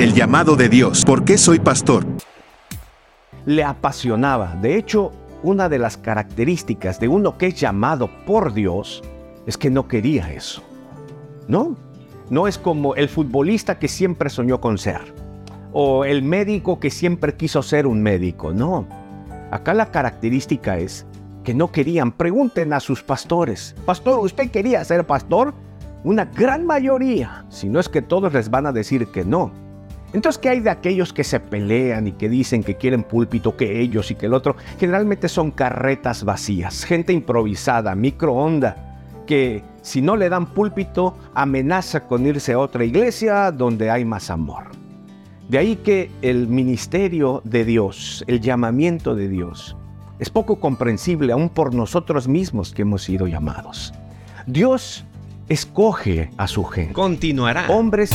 El llamado de Dios. ¿Por qué soy pastor? Le apasionaba. De hecho, una de las características de uno que es llamado por Dios es que no quería eso. ¿No? No es como el futbolista que siempre soñó con ser. O el médico que siempre quiso ser un médico. No. Acá la característica es que no querían. Pregunten a sus pastores. Pastor, ¿usted quería ser pastor? Una gran mayoría, si no es que todos les van a decir que no. Entonces, ¿qué hay de aquellos que se pelean y que dicen que quieren púlpito, que ellos y que el otro? Generalmente son carretas vacías, gente improvisada, microonda, que si no le dan púlpito amenaza con irse a otra iglesia donde hay más amor. De ahí que el ministerio de Dios, el llamamiento de Dios, es poco comprensible aún por nosotros mismos que hemos sido llamados. Dios escoge a su gente. Continuará. Hombres